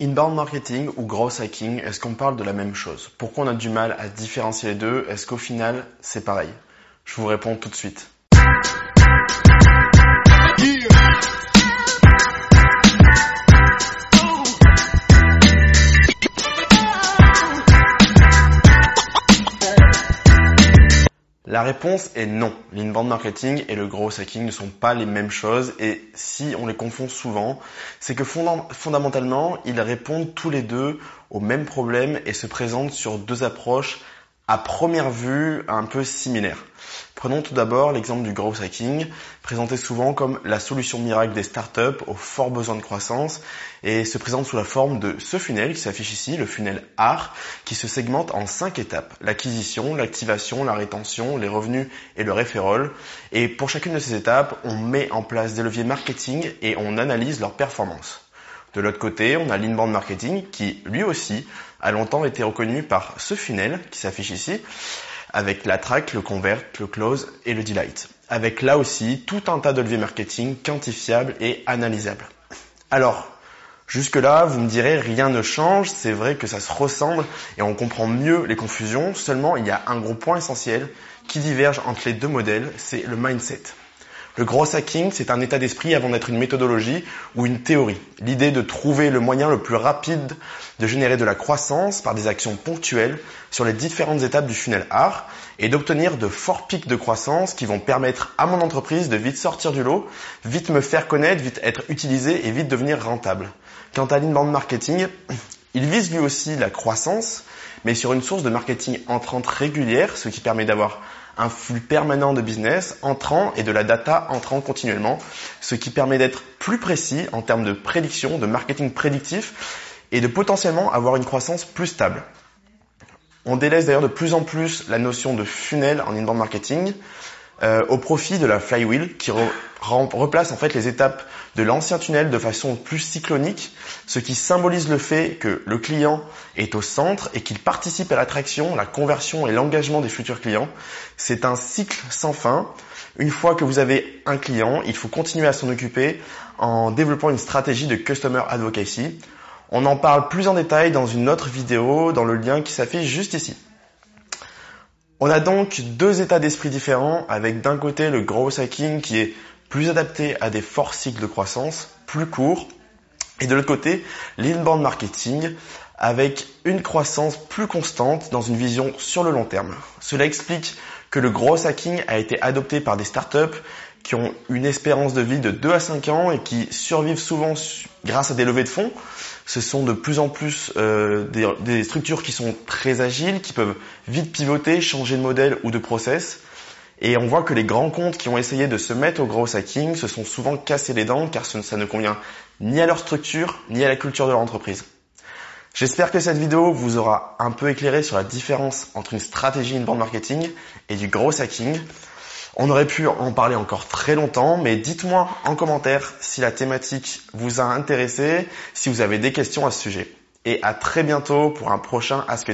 Inbound marketing ou growth hacking, est-ce qu'on parle de la même chose? Pourquoi on a du mal à différencier les deux? Est-ce qu'au final, c'est pareil? Je vous réponds tout de suite. La réponse est non. L'inbound marketing et le growth hacking ne sont pas les mêmes choses et si on les confond souvent, c'est que fondamentalement, ils répondent tous les deux au même problème et se présentent sur deux approches à première vue un peu similaires. Prenons tout d'abord l'exemple du growth hacking, présenté souvent comme la solution miracle des startups aux forts besoins de croissance et se présente sous la forme de ce funnel qui s'affiche ici, le funnel AR, qui se segmente en cinq étapes. L'acquisition, l'activation, la rétention, les revenus et le référol. Et pour chacune de ces étapes, on met en place des leviers marketing et on analyse leur performance. De l'autre côté, on a l'inbound marketing qui, lui aussi, a longtemps été reconnu par ce funnel qui s'affiche ici, avec la track, le convert, le close et le delight. Avec là aussi tout un tas de leviers marketing quantifiables et analysables. Alors, jusque-là, vous me direz, rien ne change, c'est vrai que ça se ressemble et on comprend mieux les confusions, seulement il y a un gros point essentiel qui diverge entre les deux modèles, c'est le mindset. Le gros hacking, c'est un état d'esprit avant d'être une méthodologie ou une théorie. L'idée de trouver le moyen le plus rapide de générer de la croissance par des actions ponctuelles sur les différentes étapes du funnel art et d'obtenir de forts pics de croissance qui vont permettre à mon entreprise de vite sortir du lot, vite me faire connaître, vite être utilisé et vite devenir rentable. Quant à l'inbound marketing, il vise lui aussi la croissance, mais sur une source de marketing entrante régulière, ce qui permet d'avoir un flux permanent de business entrant et de la data entrant continuellement, ce qui permet d'être plus précis en termes de prédiction, de marketing prédictif et de potentiellement avoir une croissance plus stable. On délaisse d'ailleurs de plus en plus la notion de funnel en inbound marketing euh, au profit de la flywheel qui replace en fait les étapes de l'ancien tunnel de façon plus cyclonique, ce qui symbolise le fait que le client est au centre et qu'il participe à l'attraction, la conversion et l'engagement des futurs clients. C'est un cycle sans fin. Une fois que vous avez un client, il faut continuer à s'en occuper en développant une stratégie de customer advocacy. On en parle plus en détail dans une autre vidéo dans le lien qui s'affiche juste ici. On a donc deux états d'esprit différents avec d'un côté le growth hacking qui est plus adapté à des forts cycles de croissance, plus courts, et de l'autre côté l'inbound marketing avec une croissance plus constante dans une vision sur le long terme. Cela explique que le growth hacking a été adopté par des startups qui ont une espérance de vie de 2 à 5 ans et qui survivent souvent grâce à des levées de fonds. Ce sont de plus en plus euh, des, structures qui sont très agiles, qui peuvent vite pivoter, changer de modèle ou de process. Et on voit que les grands comptes qui ont essayé de se mettre au gros hacking se sont souvent cassés les dents car ça ne convient ni à leur structure ni à la culture de leur entreprise. J'espère que cette vidéo vous aura un peu éclairé sur la différence entre une stratégie inbound marketing et du gros hacking. On aurait pu en parler encore très longtemps, mais dites-moi en commentaire si la thématique vous a intéressé, si vous avez des questions à ce sujet. Et à très bientôt pour un prochain Ask.